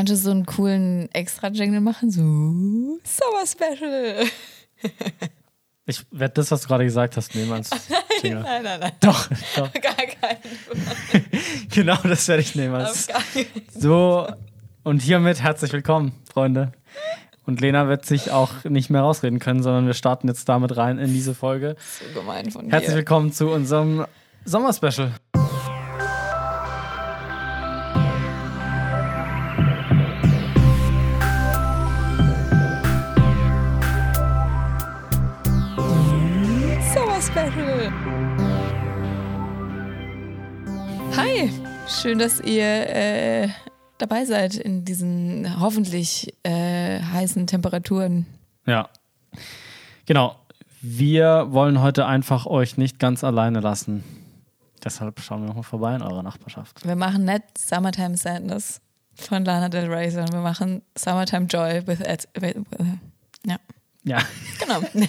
Kannst du so einen coolen Extra-Jingle machen? So Summer Special. Ich werde das, was du gerade gesagt hast, nehmen als Jingle. Nein, nein, nein. Doch, doch. Gar keinen genau, das werde ich nehmen als. So, und hiermit herzlich willkommen, Freunde. Und Lena wird sich auch nicht mehr rausreden können, sondern wir starten jetzt damit rein in diese Folge. So gemein von Herzlich dir. willkommen zu unserem Sommerspecial. Schön, dass ihr äh, dabei seid in diesen hoffentlich äh, heißen Temperaturen. Ja. Genau. Wir wollen heute einfach euch nicht ganz alleine lassen. Deshalb schauen wir nochmal vorbei in eurer Nachbarschaft. Wir machen nicht Summertime Sadness von Lana Del Rey, sondern wir machen Summertime Joy with Ed. with- with- Ja, Ja. genau.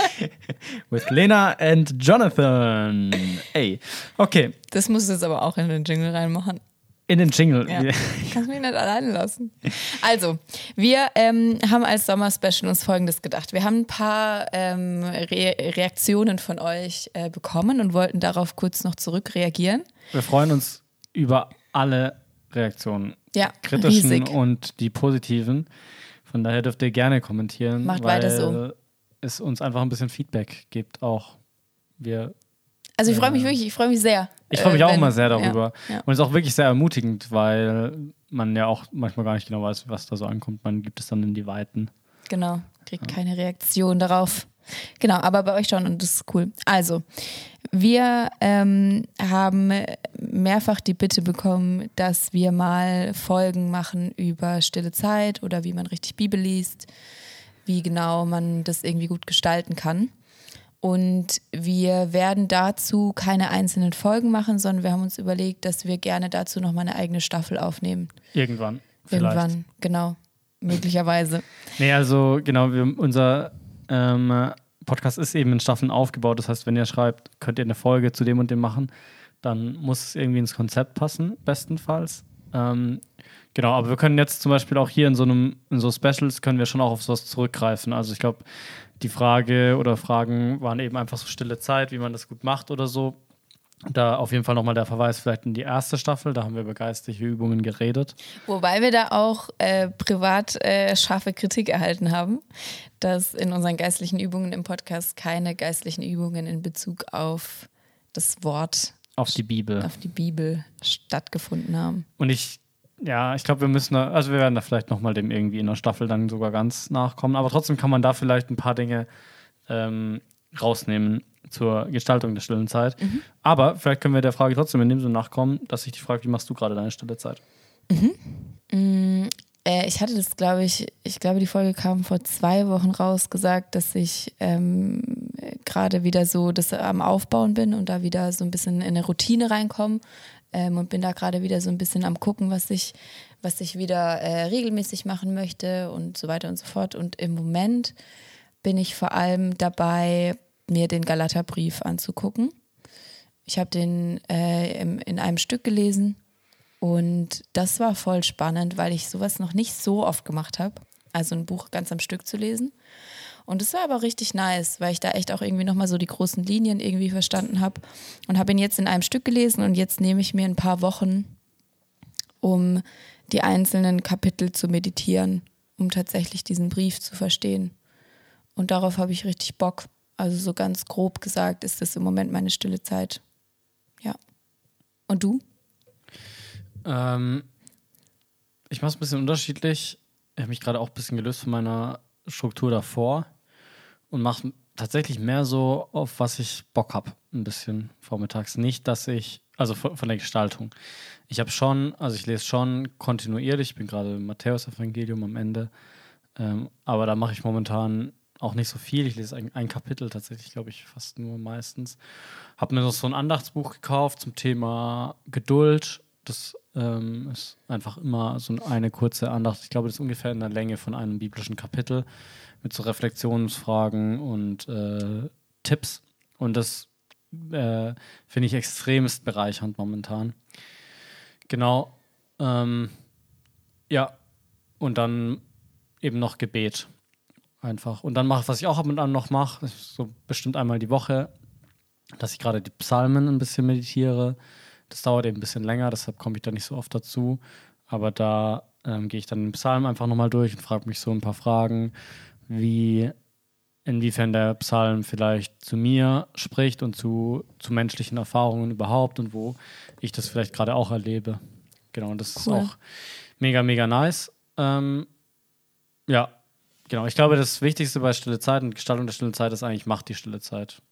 With Lena and Jonathan. Ey. Okay. Das musst du jetzt aber auch in den Jingle reinmachen. In den Jingle. Ja. Kannst mich nicht alleine lassen. Also, wir ähm, haben als Sommer-Special uns Folgendes gedacht. Wir haben ein paar ähm, Re Reaktionen von euch äh, bekommen und wollten darauf kurz noch zurückreagieren. Wir freuen uns über alle Reaktionen. Ja, Kritischen riesig. und die positiven. Von daher dürft ihr gerne kommentieren. Macht weiter so. Es uns einfach ein bisschen Feedback gibt auch. Wir Also ich freue mich wirklich, ich freue mich sehr. Ich freue mich äh, auch wenn- immer sehr darüber. Ja, ja. Und es ist auch wirklich sehr ermutigend, weil man ja auch manchmal gar nicht genau weiß, was da so ankommt. Man gibt es dann in die Weiten. Genau, kriegt keine Reaktion darauf. Genau, aber bei euch schon und das ist cool. Also, wir ähm, haben mehrfach die Bitte bekommen, dass wir mal Folgen machen über stille Zeit oder wie man richtig Bibel liest, wie genau man das irgendwie gut gestalten kann. Und wir werden dazu keine einzelnen Folgen machen, sondern wir haben uns überlegt, dass wir gerne dazu nochmal eine eigene Staffel aufnehmen. Irgendwann. Vielleicht. Irgendwann, genau. Möglicherweise. Nee, also genau, wir, unser ähm, Podcast ist eben in Staffeln aufgebaut. Das heißt, wenn ihr schreibt, könnt ihr eine Folge zu dem und dem machen, dann muss es irgendwie ins Konzept passen, bestenfalls. Ähm, genau, aber wir können jetzt zum Beispiel auch hier in so einem, in so Specials können wir schon auch auf sowas zurückgreifen. Also ich glaube, die Frage oder Fragen waren eben einfach so stille Zeit, wie man das gut macht oder so. Da auf jeden Fall nochmal der Verweis vielleicht in die erste Staffel, da haben wir über geistliche Übungen geredet. Wobei wir da auch äh, privat äh, scharfe Kritik erhalten haben, dass in unseren geistlichen Übungen im Podcast keine geistlichen Übungen in Bezug auf das Wort, Auf die Bibel. auf die Bibel stattgefunden haben. Und ich, ja, ich glaube, wir müssen, da, also wir werden da vielleicht nochmal dem irgendwie in der Staffel dann sogar ganz nachkommen. Aber trotzdem kann man da vielleicht ein paar Dinge ähm, rausnehmen zur Gestaltung der stillen Zeit. Aber vielleicht können wir der Frage trotzdem in dem Sinne nachkommen, dass ich dich frage, wie machst du gerade deine stille Zeit? Äh, ich hatte das, glaube ich, ich glaube, die Folge kam vor zwei Wochen raus, gesagt, dass ich ähm, äh, gerade wieder so das am Aufbauen bin und da wieder so ein bisschen in eine Routine reinkomme ähm, und bin da gerade wieder so ein bisschen am gucken, was ich, was ich wieder äh, regelmäßig machen möchte und so weiter und so fort. Und im Moment bin ich vor allem dabei, mir den Galaterbrief anzugucken. Ich habe den äh, im, in einem Stück gelesen und das war voll spannend, weil ich sowas noch nicht so oft gemacht habe. Also ein Buch ganz am Stück zu lesen. Und es war aber richtig nice, weil ich da echt auch irgendwie nochmal so die großen Linien irgendwie verstanden habe. Und habe ihn jetzt in einem Stück gelesen und jetzt nehme ich mir ein paar Wochen, um die einzelnen Kapitel zu meditieren, um tatsächlich diesen Brief zu verstehen. Und darauf habe ich richtig Bock. Also so ganz grob gesagt ist das im Moment meine stille Zeit. Ja. Und du? Ähm, ich mache es ein bisschen unterschiedlich. Ich habe mich gerade auch ein bisschen gelöst von meiner Struktur davor und mache tatsächlich mehr so, auf was ich Bock habe, ein bisschen vormittags. Nicht, dass ich, also von, von der Gestaltung. Ich habe schon, also ich lese schon kontinuierlich, ich bin gerade im Matthäus-Evangelium am Ende, ähm, aber da mache ich momentan auch nicht so viel. Ich lese ein, ein Kapitel tatsächlich, glaube ich, fast nur meistens. Habe mir noch so ein Andachtsbuch gekauft zum Thema Geduld. Das ähm, ist einfach immer so eine kurze Andacht. Ich glaube, das ist ungefähr in der Länge von einem biblischen Kapitel mit so Reflexionsfragen und äh, Tipps. Und das äh, finde ich extremst bereichernd momentan. Genau. Ähm, Ja. Und dann eben noch Gebet. Einfach. Und dann mache was ich auch ab und an noch mache, so bestimmt einmal die Woche, dass ich gerade die Psalmen ein bisschen meditiere. Das dauert eben ein bisschen länger, deshalb komme ich da nicht so oft dazu. Aber da ähm, gehe ich dann den Psalm einfach nochmal durch und frage mich so ein paar Fragen, wie inwiefern der Psalm vielleicht zu mir spricht und zu, zu menschlichen Erfahrungen überhaupt und wo ich das vielleicht gerade auch erlebe. Genau, und das cool. ist auch mega, mega nice. Ähm, ja, genau. Ich glaube, das Wichtigste bei Stille Zeit und Gestaltung der Stille Zeit ist eigentlich, mach die Stille Zeit.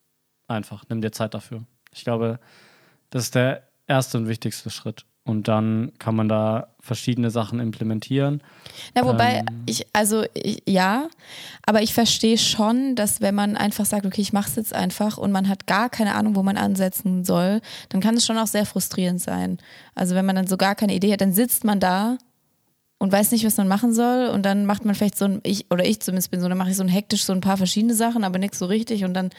Einfach, nimm dir Zeit dafür. Ich glaube, das ist der erste und wichtigste Schritt. Und dann kann man da verschiedene Sachen implementieren. Na, wobei ähm, ich, also ich, ja, aber ich verstehe schon, dass wenn man einfach sagt, okay, ich mache es jetzt einfach und man hat gar keine Ahnung, wo man ansetzen soll, dann kann es schon auch sehr frustrierend sein. Also wenn man dann so gar keine Idee hat, dann sitzt man da und weiß nicht, was man machen soll und dann macht man vielleicht so ein, ich oder ich zumindest bin so, dann mache ich so ein hektisch so ein paar verschiedene Sachen, aber nichts so richtig und dann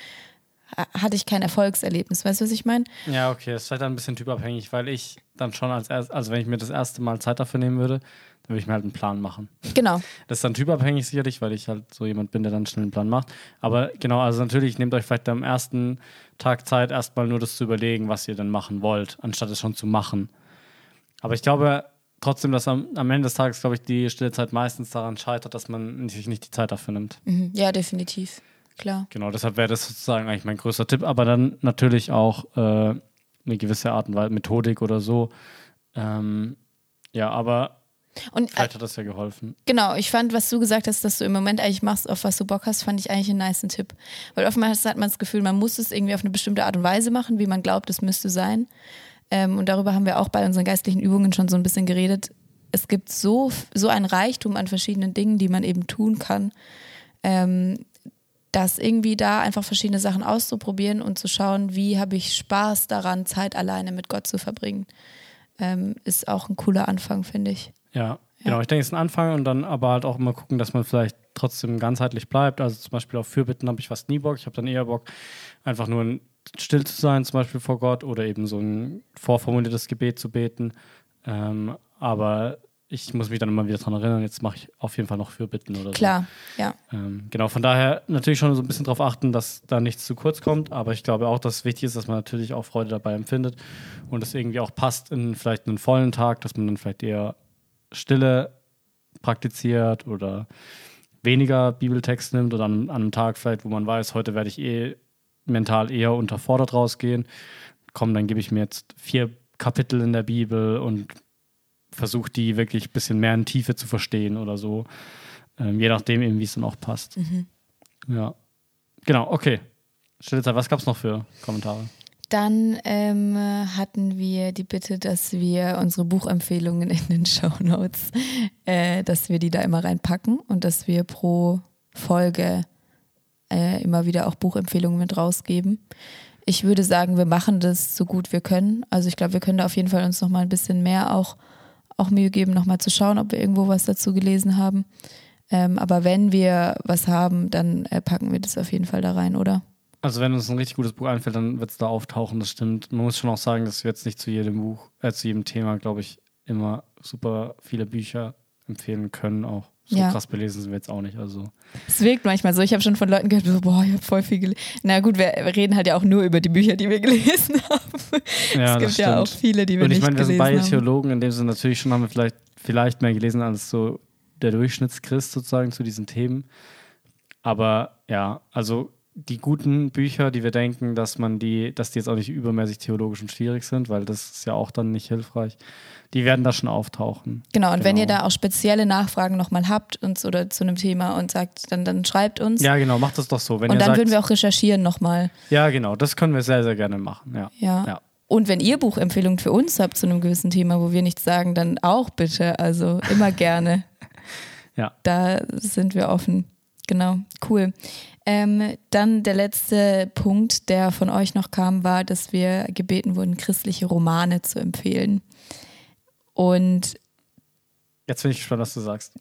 hatte ich kein Erfolgserlebnis. Weißt du, was ich meine? Ja, okay, das ist halt ein bisschen typabhängig, weil ich dann schon als erst, also wenn ich mir das erste Mal Zeit dafür nehmen würde, dann würde ich mir halt einen Plan machen. Genau. Das ist dann typabhängig sicherlich, weil ich halt so jemand bin, der dann schnell einen Plan macht. Aber genau, also natürlich nehmt euch vielleicht am ersten Tag Zeit, erstmal nur das zu überlegen, was ihr dann machen wollt, anstatt es schon zu machen. Aber ich glaube trotzdem, dass am, am Ende des Tages, glaube ich, die Stillzeit meistens daran scheitert, dass man sich nicht die Zeit dafür nimmt. Mhm. Ja, definitiv klar. Genau, deshalb wäre das sozusagen eigentlich mein größter Tipp, aber dann natürlich auch äh, eine gewisse Art und Weise, Methodik oder so. Ähm, ja, aber und, äh, vielleicht hat das ja geholfen. Genau, ich fand, was du gesagt hast, dass du im Moment eigentlich machst, auf was du Bock hast, fand ich eigentlich einen nice Tipp. Weil oftmals hat man das Gefühl, man muss es irgendwie auf eine bestimmte Art und Weise machen, wie man glaubt, es müsste sein. Ähm, und darüber haben wir auch bei unseren geistlichen Übungen schon so ein bisschen geredet. Es gibt so, so ein Reichtum an verschiedenen Dingen, die man eben tun kann. Ähm, dass irgendwie da einfach verschiedene Sachen auszuprobieren und zu schauen, wie habe ich Spaß daran, Zeit alleine mit Gott zu verbringen, ähm, ist auch ein cooler Anfang, finde ich. Ja, ja, genau. Ich denke, es ist ein Anfang und dann aber halt auch immer gucken, dass man vielleicht trotzdem ganzheitlich bleibt. Also zum Beispiel auf Fürbitten habe ich fast nie Bock. Ich habe dann eher Bock, einfach nur still zu sein, zum Beispiel vor Gott oder eben so ein vorformuliertes Gebet zu beten. Ähm, aber ich muss mich dann immer wieder daran erinnern, jetzt mache ich auf jeden Fall noch Fürbitten oder so. Klar, ja. Ähm, genau, von daher natürlich schon so ein bisschen darauf achten, dass da nichts zu kurz kommt, aber ich glaube auch, dass es wichtig ist, dass man natürlich auch Freude dabei empfindet und es irgendwie auch passt in vielleicht einen vollen Tag, dass man dann vielleicht eher Stille praktiziert oder weniger Bibeltext nimmt oder an, an einem Tag vielleicht, wo man weiß, heute werde ich eh mental eher unterfordert rausgehen. Komm, dann gebe ich mir jetzt vier Kapitel in der Bibel und versucht, die wirklich ein bisschen mehr in Tiefe zu verstehen oder so. Ähm, je nachdem, eben, wie es dann auch passt. Mhm. Ja. Genau, okay. Stillzeit, was gab es noch für Kommentare? Dann ähm, hatten wir die Bitte, dass wir unsere Buchempfehlungen in den Show Notes, äh, dass wir die da immer reinpacken und dass wir pro Folge äh, immer wieder auch Buchempfehlungen mit rausgeben. Ich würde sagen, wir machen das so gut wir können. Also ich glaube, wir können da auf jeden Fall uns noch mal ein bisschen mehr auch auch Mühe geben, nochmal zu schauen, ob wir irgendwo was dazu gelesen haben. Ähm, aber wenn wir was haben, dann äh, packen wir das auf jeden Fall da rein, oder? Also wenn uns ein richtig gutes Buch einfällt, dann wird es da auftauchen, das stimmt. Man muss schon auch sagen, dass wir jetzt nicht zu jedem Buch, äh, zu jedem Thema, glaube ich, immer super viele Bücher empfehlen können auch. So ja. krass belesen sind wir jetzt auch nicht. Also. Es wirkt manchmal so. Ich habe schon von Leuten gehört, so, boah, ich habe voll viel gelesen. Na gut, wir reden halt ja auch nur über die Bücher, die wir gelesen haben. Ja, es gibt ja auch viele, die wir Und ich meine, wir sind beide Theologen, in dem Sinne natürlich schon haben wir vielleicht, vielleicht mehr gelesen als so der Durchschnittschrist sozusagen zu diesen Themen. Aber ja, also die guten Bücher, die wir denken, dass man die, dass die jetzt auch nicht übermäßig theologisch und schwierig sind, weil das ist ja auch dann nicht hilfreich. Die werden da schon auftauchen. Genau, und genau. wenn ihr da auch spezielle Nachfragen nochmal habt uns oder zu einem Thema und sagt, dann, dann schreibt uns. Ja, genau, macht das doch so. Wenn und dann sagt, würden wir auch recherchieren nochmal. Ja, genau, das können wir sehr, sehr gerne machen. Ja. ja. ja. Und wenn ihr Buchempfehlungen für uns habt zu einem gewissen Thema, wo wir nichts sagen, dann auch bitte. Also immer gerne. ja. Da sind wir offen. Genau, cool. Ähm, dann der letzte Punkt, der von euch noch kam, war, dass wir gebeten wurden, christliche Romane zu empfehlen. Und jetzt bin ich gespannt, was du sagst.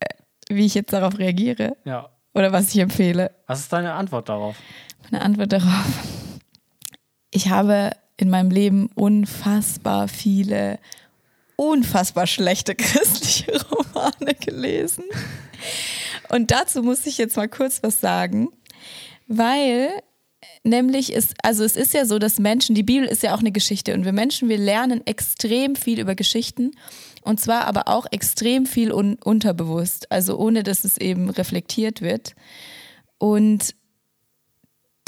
Äh, wie ich jetzt darauf reagiere? Ja. Oder was ich empfehle? Was ist deine Antwort darauf? Meine Antwort darauf. Ich habe in meinem Leben unfassbar viele unfassbar schlechte christliche Romane gelesen. Und dazu muss ich jetzt mal kurz was sagen, weil nämlich ist, also es ist ja so, dass Menschen, die Bibel ist ja auch eine Geschichte und wir Menschen, wir lernen extrem viel über Geschichten und zwar aber auch extrem viel un unterbewusst, also ohne dass es eben reflektiert wird. Und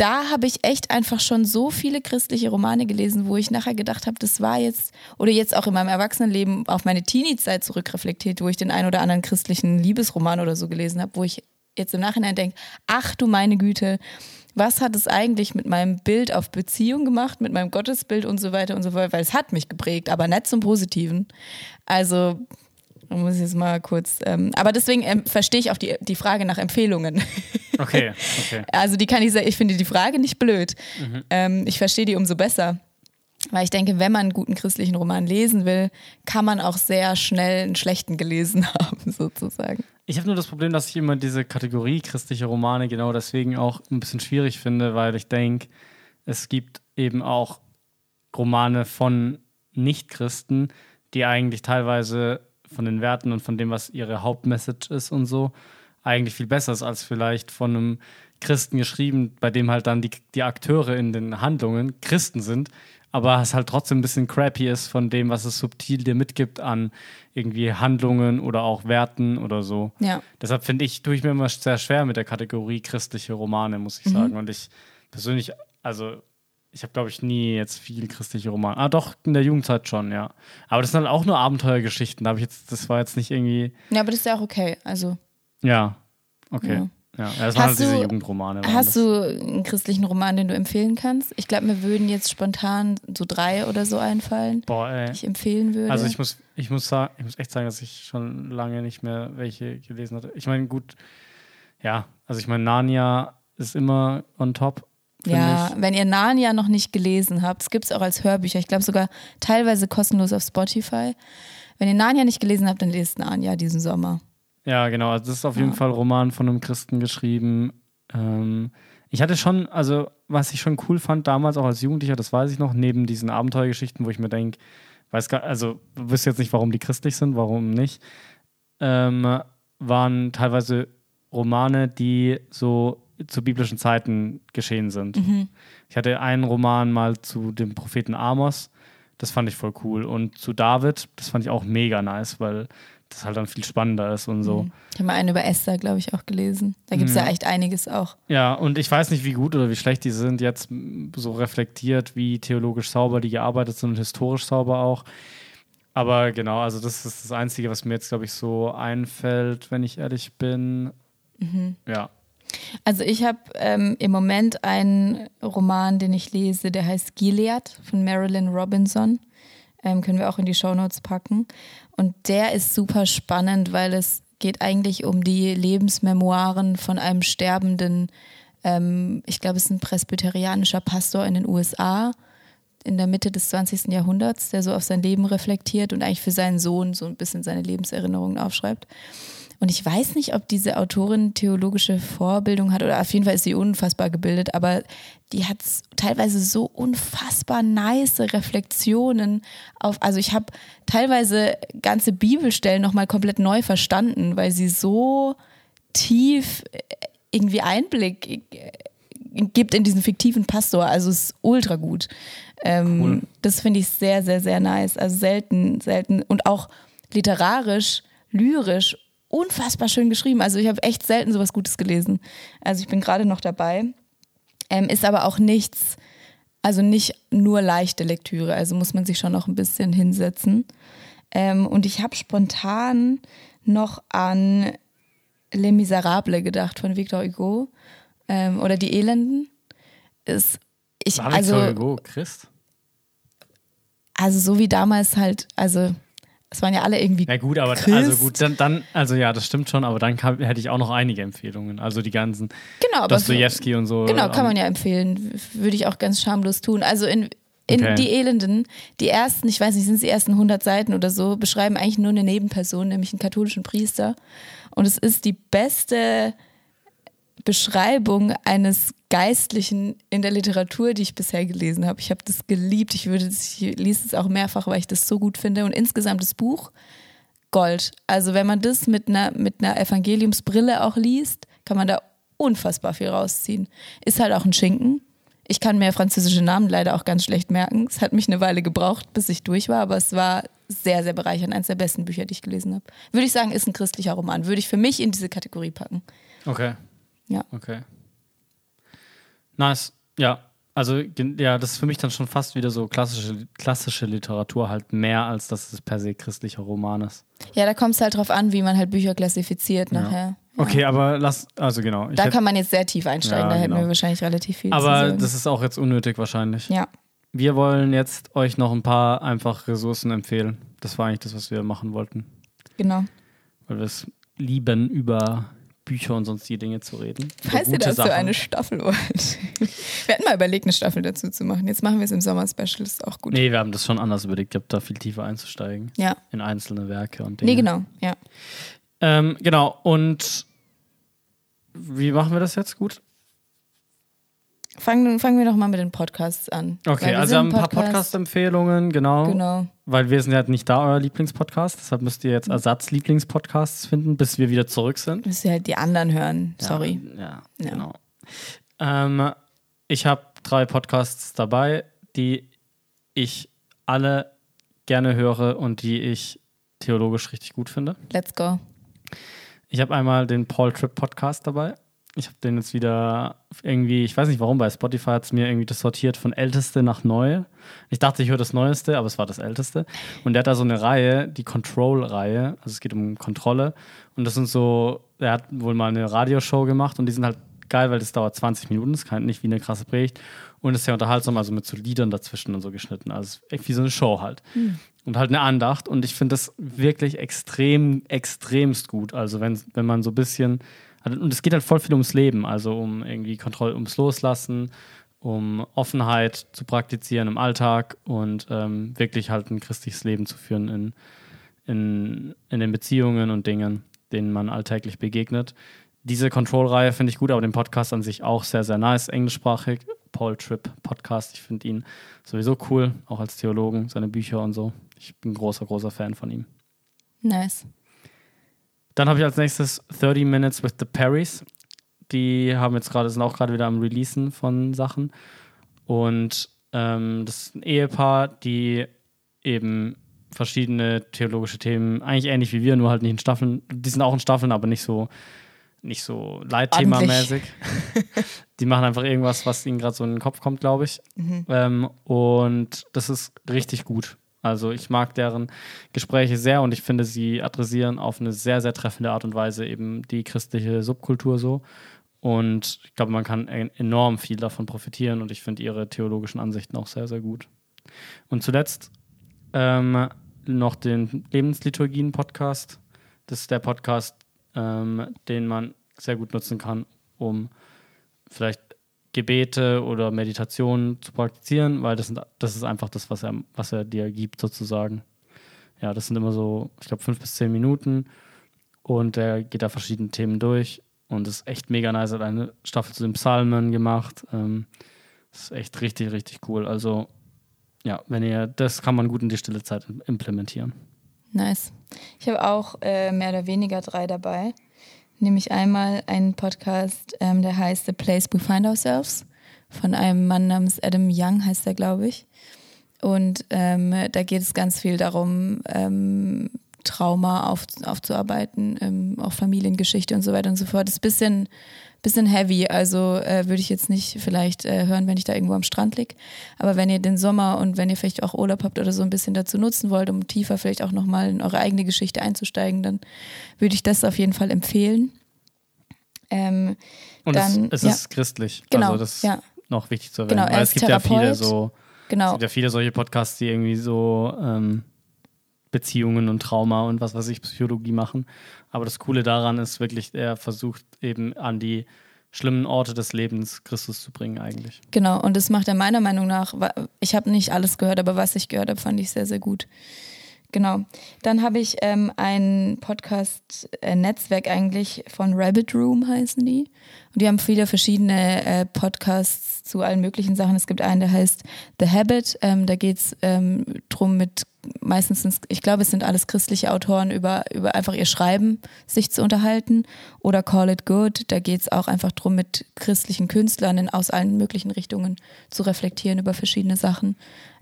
da habe ich echt einfach schon so viele christliche Romane gelesen, wo ich nachher gedacht habe, das war jetzt, oder jetzt auch in meinem Erwachsenenleben auf meine Teenie-Zeit zurückreflektiert, wo ich den ein oder anderen christlichen Liebesroman oder so gelesen habe, wo ich jetzt im Nachhinein denke, ach du meine Güte, was hat es eigentlich mit meinem Bild auf Beziehung gemacht, mit meinem Gottesbild und so weiter und so fort, weil es hat mich geprägt, aber nicht zum Positiven. Also muss ich jetzt mal kurz. Ähm, aber deswegen ähm, verstehe ich auch die, die Frage nach Empfehlungen. Okay, okay. Also die kann ich sagen, ich finde die Frage nicht blöd. Mhm. Ähm, ich verstehe die umso besser. Weil ich denke, wenn man einen guten christlichen Roman lesen will, kann man auch sehr schnell einen schlechten gelesen haben, sozusagen. Ich habe nur das Problem, dass ich immer diese Kategorie christliche Romane genau deswegen auch ein bisschen schwierig finde, weil ich denke, es gibt eben auch Romane von Nichtchristen, die eigentlich teilweise von den Werten und von dem, was ihre Hauptmessage ist und so, eigentlich viel besser ist als vielleicht von einem Christen geschrieben, bei dem halt dann die, die Akteure in den Handlungen Christen sind, aber es halt trotzdem ein bisschen crappy ist von dem, was es subtil dir mitgibt an irgendwie Handlungen oder auch Werten oder so. Ja. Deshalb finde ich, tue ich mir immer sehr schwer mit der Kategorie christliche Romane, muss ich mhm. sagen. Und ich persönlich, also ich habe, glaube ich, nie jetzt viel christliche Romane. Ah, doch, in der Jugendzeit schon, ja. Aber das sind halt auch nur Abenteuergeschichten. Da habe ich jetzt, das war jetzt nicht irgendwie. Ja, aber das ist ja auch okay. Also. Ja, okay. Ja. Ja, das waren halt diese Jugendromane. Hast das. du einen christlichen Roman, den du empfehlen kannst? Ich glaube, mir würden jetzt spontan so drei oder so einfallen, Boah, ey. die ich empfehlen würde. Also ich muss, ich muss sagen, ich muss echt sagen, dass ich schon lange nicht mehr welche gelesen hatte. Ich meine, gut, ja, also ich meine, Narnia ist immer on top. Ja, ich. wenn ihr Narnia noch nicht gelesen habt, es gibt es auch als Hörbücher, ich glaube sogar teilweise kostenlos auf Spotify. Wenn ihr Narnia nicht gelesen habt, dann lest Narnia diesen Sommer. Ja, genau. Also das ist auf jeden Fall Roman von einem Christen geschrieben. Ähm, ich hatte schon, also was ich schon cool fand damals, auch als Jugendlicher, das weiß ich noch, neben diesen Abenteuergeschichten, wo ich mir denke, weiß gar, also wüsste jetzt nicht, warum die christlich sind, warum nicht, ähm, waren teilweise Romane, die so zu biblischen Zeiten geschehen sind. Mhm. Ich hatte einen Roman mal zu dem Propheten Amos, das fand ich voll cool. Und zu David, das fand ich auch mega nice, weil das halt dann viel spannender ist und so. Mhm. Ich habe mal einen über Esther, glaube ich, auch gelesen. Da gibt es ja. ja. echt einiges auch. Ja, und ich weiß nicht, wie gut oder wie schlecht die sind jetzt so reflektiert, wie theologisch sauber die gearbeitet sind und historisch sauber auch. Aber genau, also das ist das Einzige, was mir jetzt, glaube ich, so einfällt, wenn ich ehrlich bin. Mhm. Ja. Also ich habe ähm, im Moment einen Roman, den ich lese, der heißt Gilead von Marilyn Robinson. Ähm, können wir auch in die Shownotes packen. Und der ist super spannend, weil es geht eigentlich um die Lebensmemoiren von einem sterbenden, ähm, ich glaube, es ist ein presbyterianischer Pastor in den USA in der Mitte des 20. Jahrhunderts, der so auf sein Leben reflektiert und eigentlich für seinen Sohn so ein bisschen seine Lebenserinnerungen aufschreibt. Und ich weiß nicht, ob diese Autorin theologische Vorbildung hat oder auf jeden Fall ist sie unfassbar gebildet, aber die hat teilweise so unfassbar nice Reflexionen auf, also ich habe teilweise ganze Bibelstellen nochmal komplett neu verstanden, weil sie so tief äh, irgendwie Einblick äh, gibt in diesen fiktiven Pastor. Also es ist ultra gut. Ähm, cool. Das finde ich sehr, sehr, sehr nice. Also selten, selten und auch literarisch, lyrisch unfassbar schön geschrieben. Also ich habe echt selten sowas Gutes gelesen. Also ich bin gerade noch dabei. Ähm, ist aber auch nichts, also nicht nur leichte Lektüre. Also muss man sich schon noch ein bisschen hinsetzen. Ähm, und ich habe spontan noch an Les Miserables gedacht von Victor Hugo ähm, oder Die Elenden. Ist, ich, War also, Victor Hugo Christ? Also so wie damals halt, also es waren ja alle irgendwie. Ja gut, aber Christ. also gut, dann, dann, also ja, das stimmt schon, aber dann kam, hätte ich auch noch einige Empfehlungen. Also die ganzen genau, Dostoevsky und so. Genau, kann man ja empfehlen. Würde ich auch ganz schamlos tun. Also in, in okay. Die Elenden, die ersten, ich weiß nicht, sind es die ersten 100 Seiten oder so, beschreiben eigentlich nur eine Nebenperson, nämlich einen katholischen Priester. Und es ist die beste Beschreibung eines Geistlichen in der Literatur, die ich bisher gelesen habe. Ich habe das geliebt. Ich würde, ich lese es auch mehrfach, weil ich das so gut finde. Und insgesamt das Buch Gold. Also wenn man das mit einer mit einer Evangeliumsbrille auch liest, kann man da unfassbar viel rausziehen. Ist halt auch ein Schinken. Ich kann mir französische Namen leider auch ganz schlecht merken. Es hat mich eine Weile gebraucht, bis ich durch war, aber es war sehr, sehr bereichernd. Eines der besten Bücher, die ich gelesen habe. Würde ich sagen, ist ein christlicher Roman. Würde ich für mich in diese Kategorie packen. Okay. Ja. Okay. Nice. Ja. Also, ja, das ist für mich dann schon fast wieder so klassische, klassische Literatur, halt mehr als dass es per se christlicher Roman ist. Ja, da kommt es halt drauf an, wie man halt Bücher klassifiziert nachher. Okay, aber lass, also genau. Da hätt- kann man jetzt sehr tief einsteigen, Ja, da hätten genau. wir wahrscheinlich relativ viel aber das ist auch jetzt unnötig wahrscheinlich. ja, Wir wollen jetzt euch noch ein paar einfach Ressourcen empfehlen. Das war eigentlich das, was wir machen wollten. genau. Weil wir es lieben, über Bücher und sonstige Dinge zu reden. Falls ihr dazu Sachen. eine Staffel wollt. wir hatten mal überlegt, eine Staffel dazu zu machen. Jetzt machen wir es im Sommer-Special, ist auch gut. Nee, wir haben das schon anders überlegt. Ich habe da viel tiefer einzusteigen. Ja, In einzelne Werke und Dinge. nee, genau. Ja. Ähm, genau, und wie machen wir das jetzt gut? Fangen, fangen wir doch mal mit den Podcasts an. Okay, also wir haben ein sind paar Podcast- Podcast-Empfehlungen, genau. Genau. Weil wir sind ja nicht da, euer Lieblingspodcast. Deshalb müsst ihr jetzt Ersatz-Lieblingspodcasts finden, bis wir wieder zurück sind. Müsst ihr halt die anderen hören. Sorry. Ja, Ja. ja genau. Ähm, ich habe drei Podcasts dabei, die ich alle gerne höre und die ich theologisch richtig gut finde. Let's go. Ich habe einmal den Paul Tripp Podcast dabei. Ich habe den jetzt wieder irgendwie, ich weiß nicht warum, bei Spotify hat es mir irgendwie das sortiert von älteste nach neu. Ich dachte, ich höre das Neueste, aber es war das älteste. Und der hat da so eine Reihe, die Control-Reihe, also es geht um Kontrolle. Und das sind so, er hat wohl mal eine Radioshow gemacht und die sind halt geil, weil das dauert 20 Minuten, das kann nicht wie eine krasse Predigt. Und ist sehr unterhaltsam, also mit so Liedern dazwischen und so geschnitten. Also echt wie so eine Show halt. Und halt eine Andacht. Und ich finde das wirklich extrem, extremst gut. Also wenn, wenn man so ein bisschen. Und es geht halt voll viel ums Leben, also um irgendwie Kontrolle, ums Loslassen, um Offenheit zu praktizieren im Alltag und ähm, wirklich halt ein christliches Leben zu führen in, in, in den Beziehungen und Dingen, denen man alltäglich begegnet. Diese Control-Reihe finde ich gut, aber den Podcast an sich auch sehr, sehr nice, englischsprachig. Paul Tripp Podcast, ich finde ihn sowieso cool, auch als Theologen, seine Bücher und so. Ich bin großer, großer Fan von ihm. Nice. Dann habe ich als nächstes 30 Minutes with the Perrys. Die haben jetzt gerade, sind auch gerade wieder am Releasen von Sachen. Und ähm, das ist ein Ehepaar, die eben verschiedene theologische Themen, eigentlich ähnlich wie wir, nur halt nicht in Staffeln, die sind auch in Staffeln, aber nicht so, nicht so Leitthemamäßig. die machen einfach irgendwas, was ihnen gerade so in den Kopf kommt, glaube ich. Ähm, und das ist richtig gut. Also ich mag deren Gespräche sehr und ich finde, sie adressieren auf eine sehr, sehr treffende Art und Weise eben die christliche Subkultur so. Und ich glaube, man kann en- enorm viel davon profitieren und ich finde ihre theologischen Ansichten auch sehr, sehr gut. Und zuletzt ähm, noch den Lebensliturgien-Podcast. Das ist der Podcast, ähm, den man sehr gut nutzen kann, um vielleicht Gebete oder Meditationen zu praktizieren, weil das, sind, das ist einfach das, was er, was er dir gibt, sozusagen. Ja, das sind immer so, ich glaube, fünf bis zehn Minuten und er geht da verschiedene Themen durch und ist echt mega nice. Er hat eine Staffel zu den Psalmen gemacht. Ähm, das ist echt richtig, richtig cool. Also, ja, wenn ihr, das kann man gut in die stille Zeit implementieren. Nice. Ich habe auch äh, mehr oder weniger drei dabei. Nämlich einmal einen Podcast, ähm, der heißt The Place We Find Ourselves von einem Mann namens Adam Young, heißt er, glaube ich. Und ähm, da geht es ganz viel darum, ähm, Trauma auf, aufzuarbeiten, ähm, auch Familiengeschichte und so weiter und so fort. Das ist ein bisschen, bisschen heavy, also äh, würde ich jetzt nicht vielleicht äh, hören, wenn ich da irgendwo am Strand lieg. Aber wenn ihr den Sommer und wenn ihr vielleicht auch Urlaub habt oder so ein bisschen dazu nutzen wollt, um tiefer vielleicht auch nochmal in eure eigene Geschichte einzusteigen, dann würde ich das auf jeden Fall empfehlen. Ähm, Und Dann, es, es ja. ist christlich. Genau, also das ist ja. noch wichtig zu erwähnen. Genau, weil es gibt ja viele so Es genau. gibt ja viele solche Podcasts, die irgendwie so ähm, Beziehungen und Trauma und was weiß ich, Psychologie machen. Aber das Coole daran ist wirklich, er versucht eben an die schlimmen Orte des Lebens Christus zu bringen eigentlich. Genau, und das macht er meiner Meinung nach, ich habe nicht alles gehört, aber was ich gehört habe, fand ich sehr, sehr gut. Genau. Dann habe ich ähm, ein Podcast-Netzwerk eigentlich von Rabbit Room heißen die. Und die haben viele verschiedene äh, Podcasts zu allen möglichen Sachen. Es gibt einen, der heißt The Habit. Ähm, da geht es ähm, drum mit meistens, ich glaube, es sind alles christliche Autoren, über, über einfach ihr Schreiben sich zu unterhalten. Oder Call It Good, da geht es auch einfach drum, mit christlichen Künstlern aus allen möglichen Richtungen zu reflektieren über verschiedene Sachen.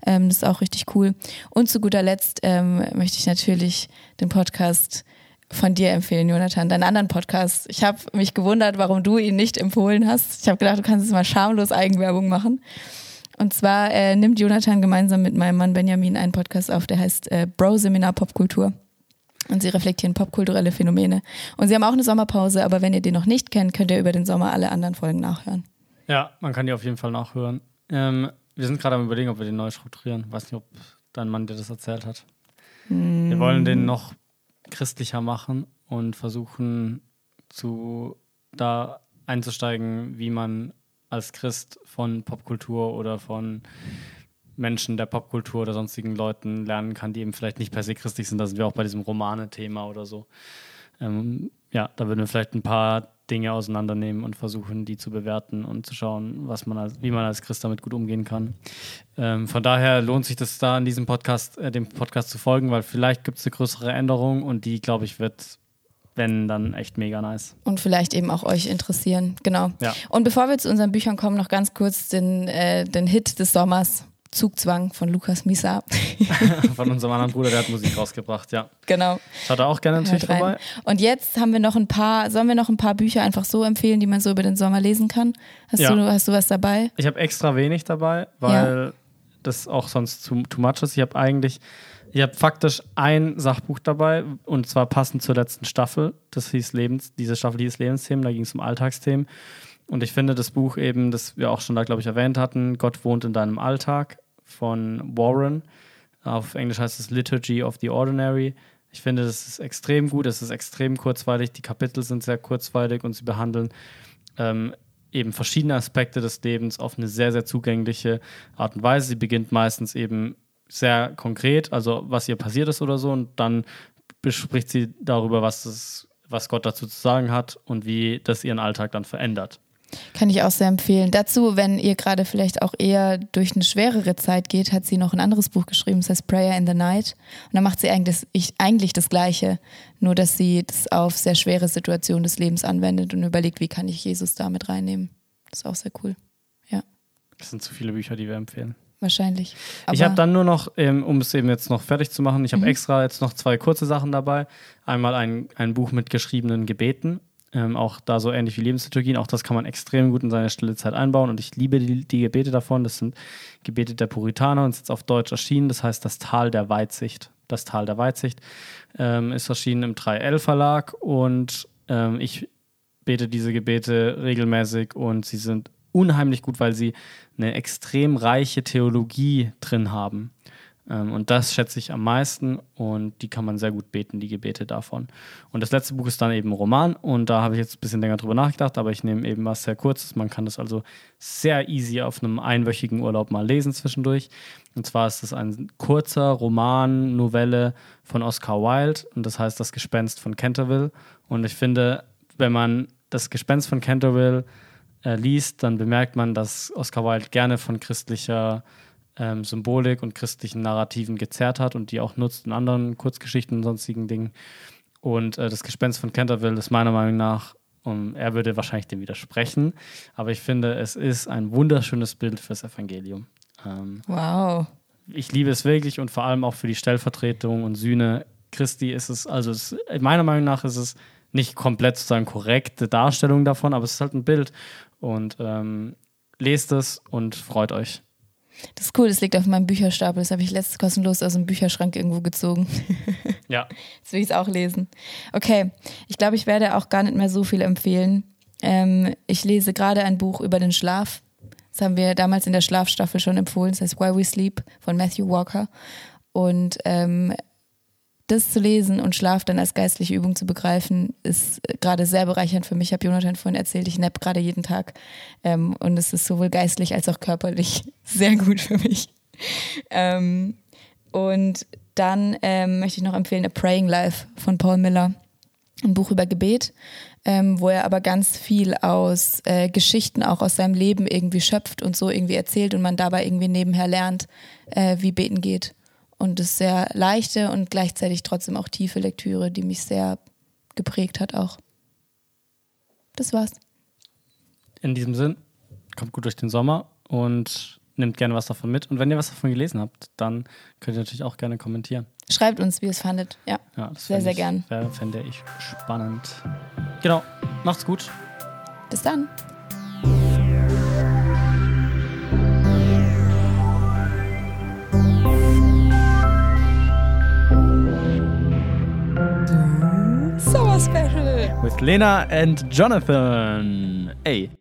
Ähm, das ist auch richtig cool. Und zu guter Letzt ähm, möchte ich natürlich den Podcast von dir empfehlen, Jonathan, deinen anderen Podcast. Ich habe mich gewundert, warum du ihn nicht empfohlen hast. Ich habe gedacht, du kannst jetzt mal schamlos Eigenwerbung machen. Und zwar äh, nimmt Jonathan gemeinsam mit meinem Mann Benjamin einen Podcast auf, der heißt äh, Bro Seminar Popkultur. Und sie reflektieren popkulturelle Phänomene. Und sie haben auch eine Sommerpause, aber wenn ihr den noch nicht kennt, könnt ihr über den Sommer alle anderen Folgen nachhören. Ja, man kann die auf jeden Fall nachhören. Ähm, wir sind gerade am überlegen, ob wir den neu strukturieren. Weiß nicht, ob dein Mann dir das erzählt hat. Mm. Wir wollen den noch christlicher machen und versuchen zu da einzusteigen, wie man als Christ von Popkultur oder von Menschen der Popkultur oder sonstigen Leuten lernen kann, die eben vielleicht nicht per se christlich sind. Da sind wir auch bei diesem Romane-Thema oder so. Ähm, ja, da würden wir vielleicht ein paar Dinge auseinandernehmen und versuchen, die zu bewerten und zu schauen, was man als, wie man als Christ damit gut umgehen kann. Ähm, von daher lohnt sich das da in diesem Podcast, äh, dem Podcast zu folgen, weil vielleicht gibt es eine größere Änderung und die, glaube ich, wird wenn, dann echt mega nice. Und vielleicht eben auch euch interessieren. Genau. Ja. Und bevor wir zu unseren Büchern kommen, noch ganz kurz den, äh, den Hit des Sommers. Zugzwang von Lukas Misa. von unserem anderen Bruder, der hat Musik rausgebracht, ja. Genau. Schaut er auch gerne natürlich vorbei. Und jetzt haben wir noch ein paar, sollen wir noch ein paar Bücher einfach so empfehlen, die man so über den Sommer lesen kann? Hast, ja. du, hast du was dabei? Ich habe extra wenig dabei, weil ja. das auch sonst too, too much ist. Ich habe eigentlich ich habe faktisch ein Sachbuch dabei und zwar passend zur letzten Staffel. Das hieß Lebens, diese Staffel hieß Lebensthemen, da ging es um Alltagsthemen. Und ich finde das Buch eben, das wir auch schon da, glaube ich, erwähnt hatten, Gott wohnt in deinem Alltag von Warren. Auf Englisch heißt es Liturgy of the Ordinary. Ich finde, das ist extrem gut, es ist extrem kurzweilig, die Kapitel sind sehr kurzweilig und sie behandeln ähm, eben verschiedene Aspekte des Lebens auf eine sehr, sehr zugängliche Art und Weise. Sie beginnt meistens eben sehr konkret, also was ihr passiert ist oder so, und dann bespricht sie darüber, was, das, was Gott dazu zu sagen hat und wie das ihren Alltag dann verändert. Kann ich auch sehr empfehlen. Dazu, wenn ihr gerade vielleicht auch eher durch eine schwerere Zeit geht, hat sie noch ein anderes Buch geschrieben, das heißt Prayer in the Night. Und da macht sie eigentlich das, eigentlich das Gleiche, nur dass sie das auf sehr schwere Situationen des Lebens anwendet und überlegt, wie kann ich Jesus da mit reinnehmen. Das ist auch sehr cool. Ja. Das sind zu viele Bücher, die wir empfehlen. Wahrscheinlich. Aber ich habe dann nur noch, ähm, um es eben jetzt noch fertig zu machen, ich habe mhm. extra jetzt noch zwei kurze Sachen dabei. Einmal ein, ein Buch mit geschriebenen Gebeten. Ähm, auch da so ähnlich wie Lebensliturgien. Auch das kann man extrem gut in seine stille Zeit einbauen. Und ich liebe die, die Gebete davon. Das sind Gebete der Puritaner und ist jetzt auf Deutsch erschienen. Das heißt Das Tal der Weitsicht. Das Tal der Weitsicht ähm, ist erschienen im 3L Verlag und ähm, ich bete diese Gebete regelmäßig und sie sind unheimlich gut, weil sie eine extrem reiche Theologie drin haben. Ähm, und das schätze ich am meisten und die kann man sehr gut beten, die Gebete davon. Und das letzte Buch ist dann eben Roman und da habe ich jetzt ein bisschen länger drüber nachgedacht, aber ich nehme eben was sehr kurzes. Man kann das also sehr easy auf einem einwöchigen Urlaub mal lesen zwischendurch. Und zwar ist es ein kurzer Roman, Novelle von Oscar Wilde und das heißt Das Gespenst von Canterville. Und ich finde, wenn man das Gespenst von Canterville äh, liest, dann bemerkt man, dass Oscar Wilde gerne von christlicher ähm, Symbolik und christlichen Narrativen gezerrt hat und die auch nutzt in anderen Kurzgeschichten und sonstigen Dingen. Und äh, das Gespenst von Canterville ist meiner Meinung nach, und er würde wahrscheinlich dem widersprechen, aber ich finde, es ist ein wunderschönes Bild fürs Evangelium. Ähm, wow. Ich liebe es wirklich und vor allem auch für die Stellvertretung und Sühne Christi ist es, also es, meiner Meinung nach ist es nicht komplett sozusagen korrekte Darstellung davon, aber es ist halt ein Bild. Und ähm, lest es und freut euch. Das ist cool, das liegt auf meinem Bücherstapel. Das habe ich letztes kostenlos aus dem Bücherschrank irgendwo gezogen. ja. Jetzt will ich es auch lesen. Okay, ich glaube, ich werde auch gar nicht mehr so viel empfehlen. Ähm, ich lese gerade ein Buch über den Schlaf. Das haben wir damals in der Schlafstaffel schon empfohlen. Das heißt Why We Sleep von Matthew Walker. Und ähm, das zu lesen und Schlaf dann als geistliche Übung zu begreifen, ist gerade sehr bereichernd für mich. Ich habe Jonathan vorhin erzählt, ich napp gerade jeden Tag. Ähm, und es ist sowohl geistlich als auch körperlich sehr gut für mich. Ähm, und dann ähm, möchte ich noch empfehlen A Praying Life von Paul Miller. Ein Buch über Gebet, ähm, wo er aber ganz viel aus äh, Geschichten auch aus seinem Leben irgendwie schöpft und so irgendwie erzählt und man dabei irgendwie nebenher lernt, äh, wie beten geht. Und es ist sehr leichte und gleichzeitig trotzdem auch tiefe Lektüre, die mich sehr geprägt hat auch. Das war's. In diesem Sinn, kommt gut durch den Sommer und nehmt gerne was davon mit. Und wenn ihr was davon gelesen habt, dann könnt ihr natürlich auch gerne kommentieren. Schreibt uns, wie ihr es fandet. Ja, Ja, sehr, sehr ich, gern. Fände ich spannend. Genau, macht's gut. Bis dann. Lena and Jonathan. Ey.